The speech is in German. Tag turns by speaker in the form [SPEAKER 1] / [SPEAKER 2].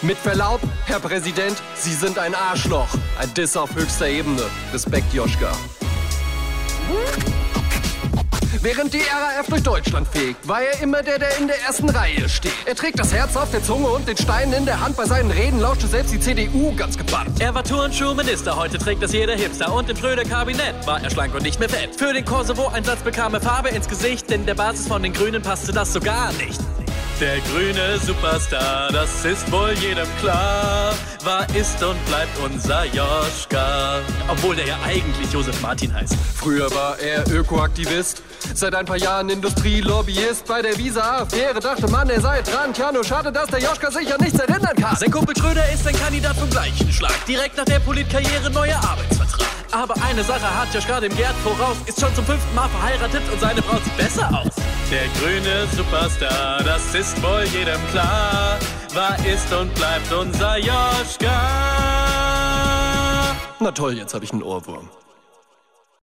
[SPEAKER 1] Mit Verlaub, Herr Präsident, Sie sind ein Arschloch. Ein Diss auf höchster Ebene. Respekt, Joschka. Während die RAF durch Deutschland fegt, war er immer der, der in der ersten Reihe steht. Er trägt das Herz auf der Zunge und den Stein in der Hand. Bei seinen Reden lauschte selbst die CDU ganz gebannt.
[SPEAKER 2] Er war Turnschuhminister, heute trägt das jeder Hipster. Und im Schröder-Kabinett war er schlank und nicht mehr fett. Für den Kosovo-Einsatz bekam er Farbe ins Gesicht, denn der Basis von den Grünen passte das so gar nicht. Der grüne Superstar, das ist wohl jedem klar, war, ist und bleibt unser Joschka. Obwohl der ja eigentlich Josef Martin heißt.
[SPEAKER 1] Früher war er Ökoaktivist, seit ein paar Jahren Industrielobbyist. Bei der Visa-Affäre dachte man, er sei dran. Tja, nur schade, dass der Joschka sich an nichts erinnern kann.
[SPEAKER 2] Sein Kumpel Schröder ist ein Kandidat vom gleichen Schlag. Direkt nach der Politkarriere neuer Arbeitsvertrag. Aber eine Sache hat Joschka dem Gerd voraus, ist schon zum fünften Mal verheiratet und seine Frau sieht besser aus. Der grüne Superstar, das ist wohl jedem klar, war, ist und bleibt unser Joschka.
[SPEAKER 1] Na toll, jetzt habe ich einen Ohrwurm.